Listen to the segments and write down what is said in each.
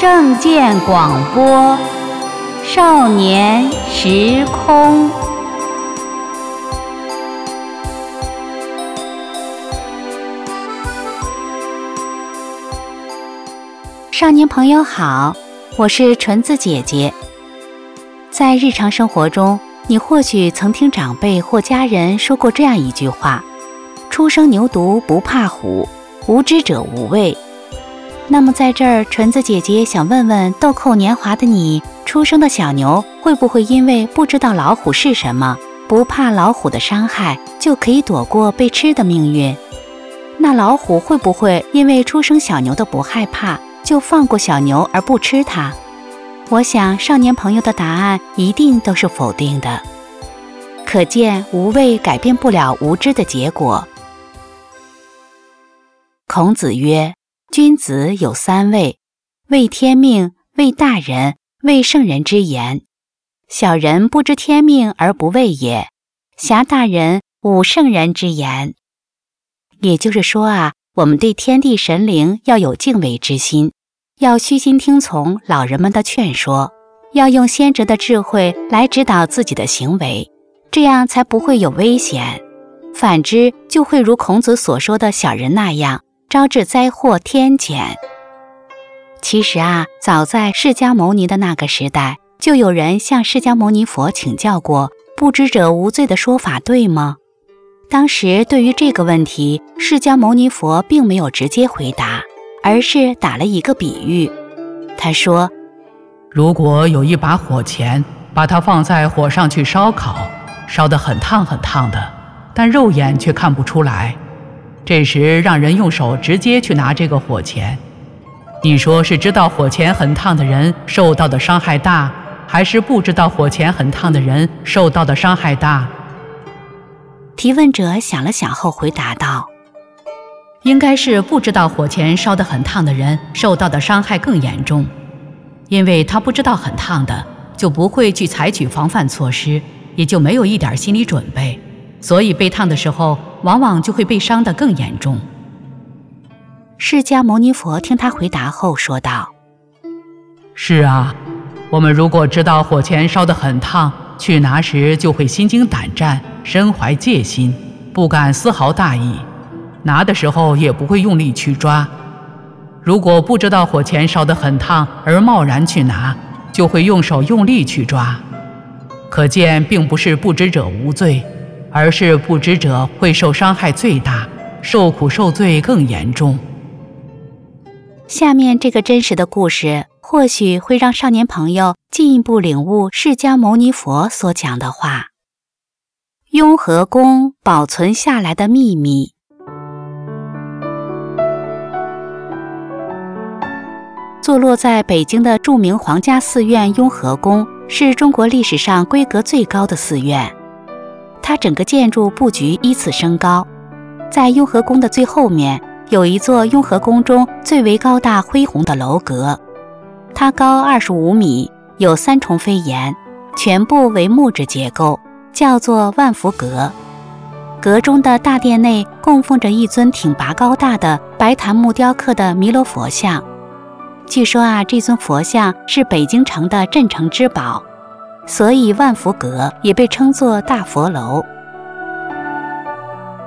正见广播，少年时空。少年朋友好，我是纯子姐姐。在日常生活中，你或许曾听长辈或家人说过这样一句话：“初生牛犊不怕虎，无知者无畏。”那么，在这儿，纯子姐姐想问问豆蔻年华的你，出生的小牛会不会因为不知道老虎是什么，不怕老虎的伤害，就可以躲过被吃的命运？那老虎会不会因为出生小牛的不害怕？就放过小牛而不吃它，我想少年朋友的答案一定都是否定的。可见无畏改变不了无知的结果。孔子曰：“君子有三畏：畏天命，畏大人，畏圣人之言。小人不知天命而不畏也，侠大人，吾圣人之言。”也就是说啊，我们对天地神灵要有敬畏之心。要虚心听从老人们的劝说，要用先哲的智慧来指导自己的行为，这样才不会有危险。反之，就会如孔子所说的小人那样，招致灾祸天谴。其实啊，早在释迦牟尼的那个时代，就有人向释迦牟尼佛请教过“不知者无罪”的说法，对吗？当时对于这个问题，释迦牟尼佛并没有直接回答。而是打了一个比喻，他说：“如果有一把火钳，把它放在火上去烧烤，烧得很烫很烫的，但肉眼却看不出来。这时让人用手直接去拿这个火钳，你说是知道火钳很烫的人受到的伤害大，还是不知道火钳很烫的人受到的伤害大？”提问者想了想后回答道。应该是不知道火钳烧得很烫的人受到的伤害更严重，因为他不知道很烫的，就不会去采取防范措施，也就没有一点心理准备，所以被烫的时候往往就会被伤得更严重。释迦牟尼佛听他回答后说道：“是啊，我们如果知道火钳烧得很烫，去拿时就会心惊胆战，身怀戒心，不敢丝毫大意。”拿的时候也不会用力去抓，如果不知道火钳烧得很烫而贸然去拿，就会用手用力去抓。可见，并不是不知者无罪，而是不知者会受伤害最大，受苦受罪更严重。下面这个真实的故事，或许会让少年朋友进一步领悟释迦牟尼佛所讲的话：雍和宫保存下来的秘密。坐落在北京的著名皇家寺院雍和宫，是中国历史上规格最高的寺院。它整个建筑布局依次升高，在雍和宫的最后面有一座雍和宫中最为高大恢宏的楼阁，它高二十五米，有三重飞檐，全部为木质结构，叫做万福阁。阁中的大殿内供奉着一尊挺拔高大的白檀木雕刻的弥勒佛像。据说啊，这尊佛像是北京城的镇城之宝，所以万福阁也被称作大佛楼。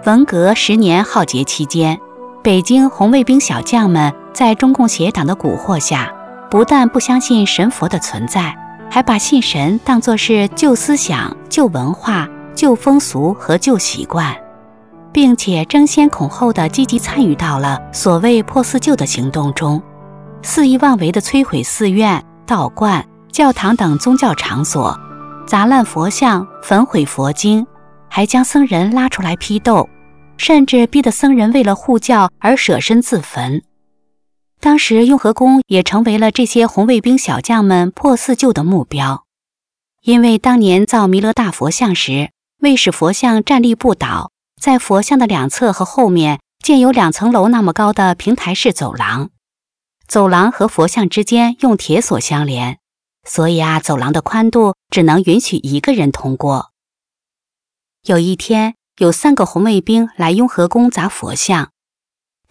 文革十年浩劫期间，北京红卫兵小将们在中共邪党的蛊惑下，不但不相信神佛的存在，还把信神当作是旧思想、旧文化、旧风俗和旧习惯，并且争先恐后的积极参与到了所谓破四旧的行动中。肆意妄为地摧毁寺院、道观、教堂等宗教场所，砸烂佛像、焚毁佛经，还将僧人拉出来批斗，甚至逼得僧人为了护教而舍身自焚。当时雍和宫也成为了这些红卫兵小将们破四旧的目标，因为当年造弥勒大佛像时，为使佛像站立不倒，在佛像的两侧和后面建有两层楼那么高的平台式走廊。走廊和佛像之间用铁锁相连，所以啊，走廊的宽度只能允许一个人通过。有一天，有三个红卫兵来雍和宫砸佛像。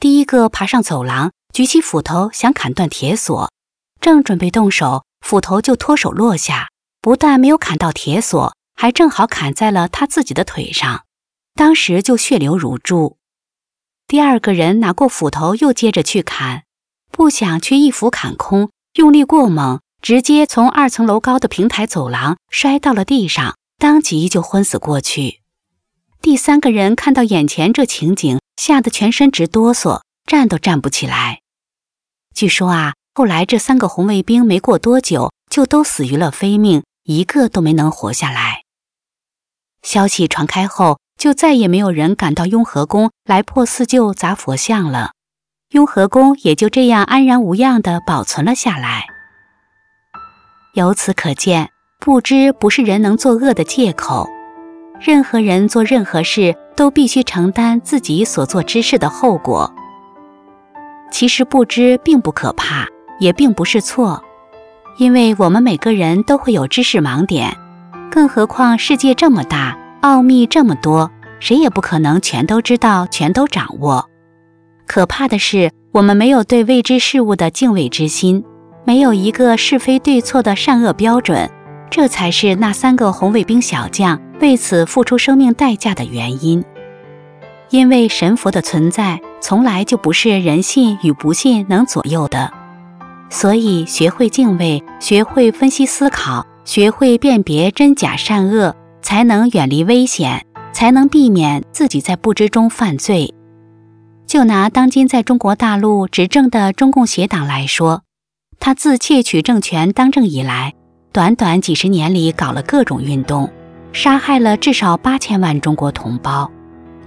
第一个爬上走廊，举起斧头想砍断铁锁，正准备动手，斧头就脱手落下，不但没有砍到铁锁，还正好砍在了他自己的腿上，当时就血流如注。第二个人拿过斧头，又接着去砍，不想却一斧砍空，用力过猛，直接从二层楼高的平台走廊摔到了地上，当即就昏死过去。第三个人看到眼前这情景，吓得全身直哆嗦，站都站不起来。据说啊，后来这三个红卫兵没过多久就都死于了非命，一个都没能活下来。消息传开后，就再也没有人敢到雍和宫来破四旧、砸佛像了，雍和宫也就这样安然无恙地保存了下来。由此可见，不知不是人能作恶的借口。任何人做任何事都必须承担自己所做之事的后果。其实不知并不可怕，也并不是错，因为我们每个人都会有知识盲点，更何况世界这么大，奥秘这么多，谁也不可能全都知道、全都掌握。可怕的是，我们没有对未知事物的敬畏之心，没有一个是非对错的善恶标准。这才是那三个红卫兵小将为此付出生命代价的原因。因为神佛的存在从来就不是人信与不信能左右的，所以学会敬畏，学会分析思考，学会辨别真假善恶，才能远离危险，才能避免自己在不知中犯罪。就拿当今在中国大陆执政的中共邪党来说，他自窃取政权当政以来。短短几十年里，搞了各种运动，杀害了至少八千万中国同胞，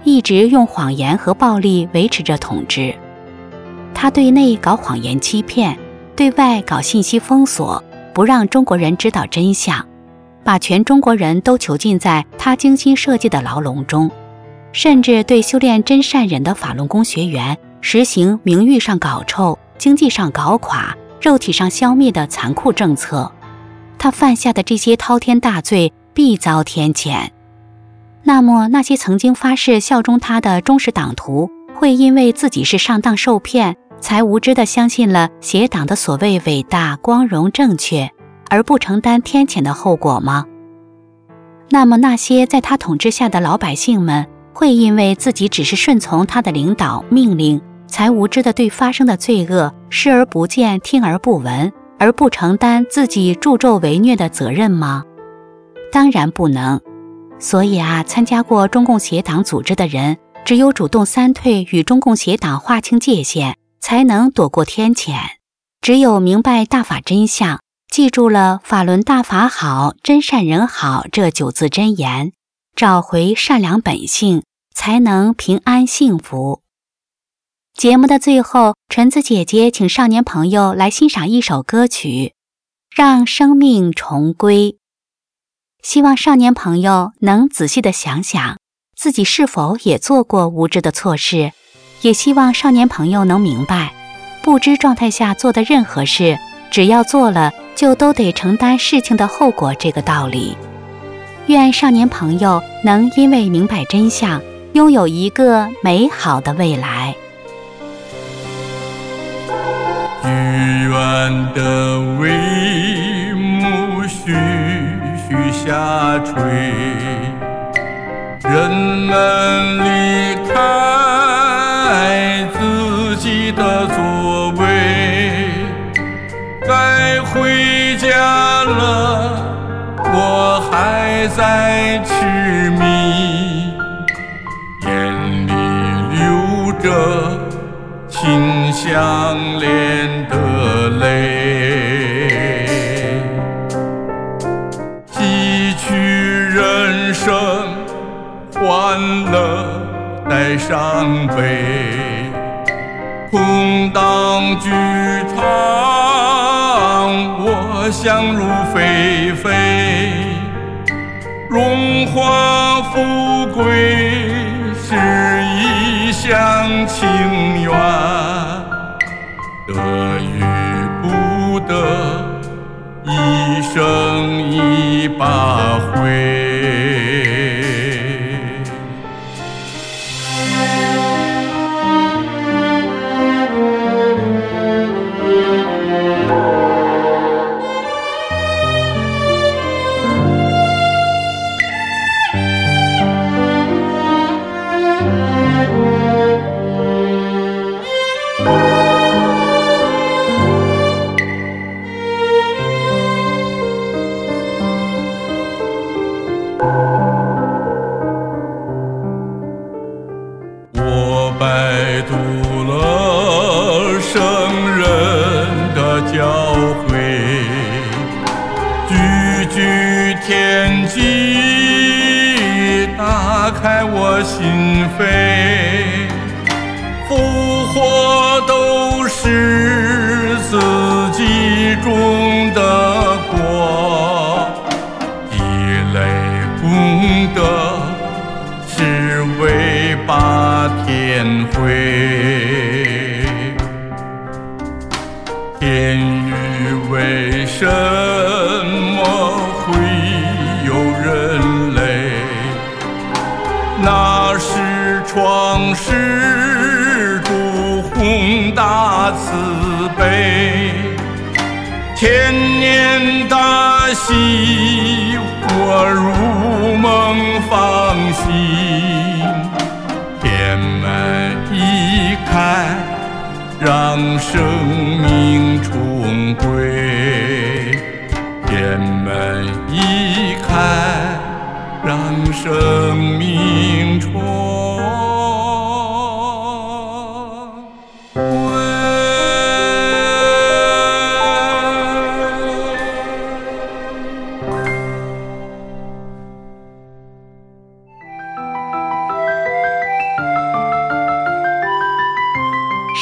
一直用谎言和暴力维持着统治。他对内搞谎言欺骗，对外搞信息封锁，不让中国人知道真相，把全中国人都囚禁在他精心设计的牢笼中，甚至对修炼真善忍的法轮功学员实行名誉上搞臭、经济上搞垮、肉体上消灭的残酷政策。他犯下的这些滔天大罪必遭天谴。那么，那些曾经发誓效忠他的忠实党徒，会因为自己是上当受骗，才无知地相信了邪党的所谓伟大、光荣、正确，而不承担天谴的后果吗？那么，那些在他统治下的老百姓们，会因为自己只是顺从他的领导命令，才无知地对发生的罪恶视而不见、听而不闻？而不承担自己助纣为虐的责任吗？当然不能。所以啊，参加过中共邪党组织的人，只有主动三退，与中共邪党划清界限，才能躲过天谴。只有明白大法真相，记住了“法轮大法好，真善人好”这九字真言，找回善良本性，才能平安幸福。节目的最后，纯子姐姐请少年朋友来欣赏一首歌曲《让生命重归》。希望少年朋友能仔细的想想，自己是否也做过无知的错事。也希望少年朋友能明白，不知状态下做的任何事，只要做了，就都得承担事情的后果这个道理。愿少年朋友能因为明白真相，拥有一个美好的未来。剧院的帷幕徐徐下垂，人们离开自己的座位，该回家了，我还在痴迷，眼里流着。心相连的泪，几曲人生，欢乐带伤悲，空荡剧场，我想入非非，荣华富贵是一厢情愿。得与，一生一把灰。都是自己种的果，一类功德是为把天回。天宇为什么会有人类？那是创世大慈悲，千年大喜，我如梦方醒，天门一开。让生命重归，天门一开，让生命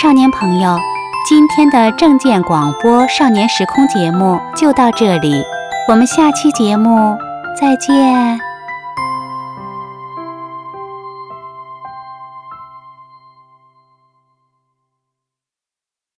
少年朋友，今天的正见广播少年时空节目就到这里，我们下期节目再见。